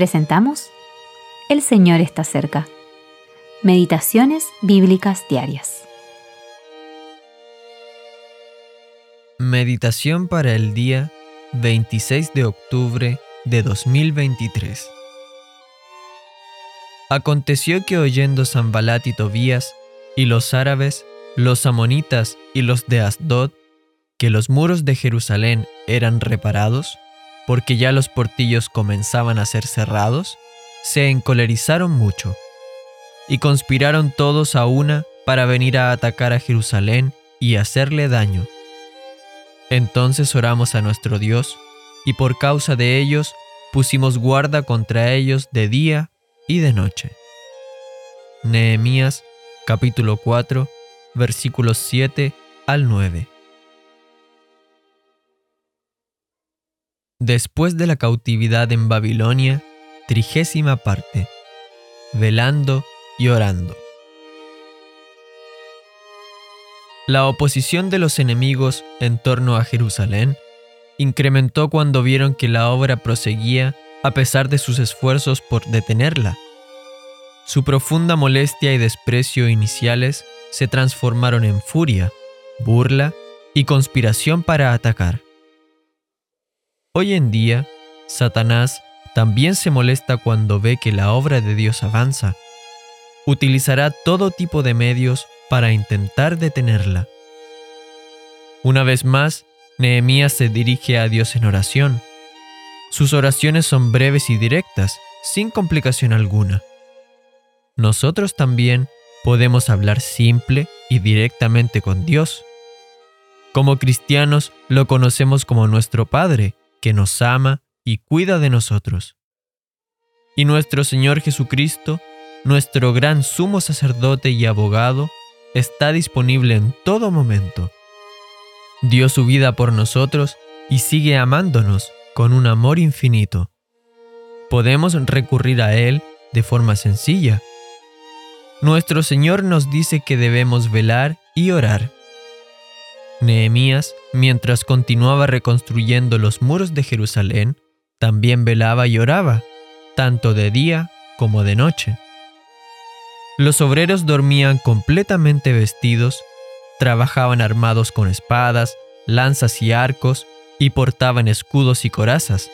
presentamos El Señor está cerca. Meditaciones Bíblicas Diarias. Meditación para el día 26 de octubre de 2023. Aconteció que oyendo Zambalat y Tobías y los árabes, los amonitas y los de Asdod, que los muros de Jerusalén eran reparados, porque ya los portillos comenzaban a ser cerrados, se encolerizaron mucho, y conspiraron todos a una para venir a atacar a Jerusalén y hacerle daño. Entonces oramos a nuestro Dios, y por causa de ellos pusimos guarda contra ellos de día y de noche. Nehemías capítulo 4 versículos 7 al 9. Después de la cautividad en Babilonia, trigésima parte, velando y orando. La oposición de los enemigos en torno a Jerusalén incrementó cuando vieron que la obra proseguía a pesar de sus esfuerzos por detenerla. Su profunda molestia y desprecio iniciales se transformaron en furia, burla y conspiración para atacar. Hoy en día, Satanás también se molesta cuando ve que la obra de Dios avanza. Utilizará todo tipo de medios para intentar detenerla. Una vez más, Nehemías se dirige a Dios en oración. Sus oraciones son breves y directas, sin complicación alguna. Nosotros también podemos hablar simple y directamente con Dios. Como cristianos lo conocemos como nuestro Padre, que nos ama y cuida de nosotros. Y nuestro Señor Jesucristo, nuestro gran sumo sacerdote y abogado, está disponible en todo momento. Dio su vida por nosotros y sigue amándonos con un amor infinito. Podemos recurrir a Él de forma sencilla. Nuestro Señor nos dice que debemos velar y orar Nehemías, mientras continuaba reconstruyendo los muros de Jerusalén, también velaba y oraba, tanto de día como de noche. Los obreros dormían completamente vestidos, trabajaban armados con espadas, lanzas y arcos, y portaban escudos y corazas.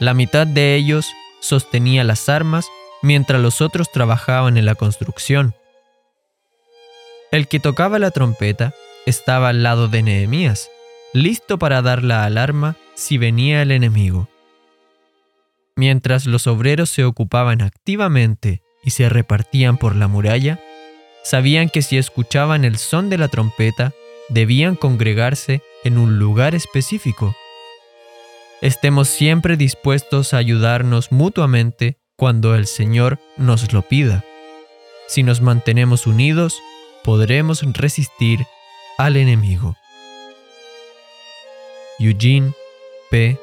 La mitad de ellos sostenía las armas mientras los otros trabajaban en la construcción. El que tocaba la trompeta estaba al lado de Nehemías, listo para dar la alarma si venía el enemigo. Mientras los obreros se ocupaban activamente y se repartían por la muralla, sabían que si escuchaban el son de la trompeta, debían congregarse en un lugar específico. Estemos siempre dispuestos a ayudarnos mutuamente cuando el Señor nos lo pida. Si nos mantenemos unidos, podremos resistir al enemigo. Eugene P.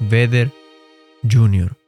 Vedder Jr.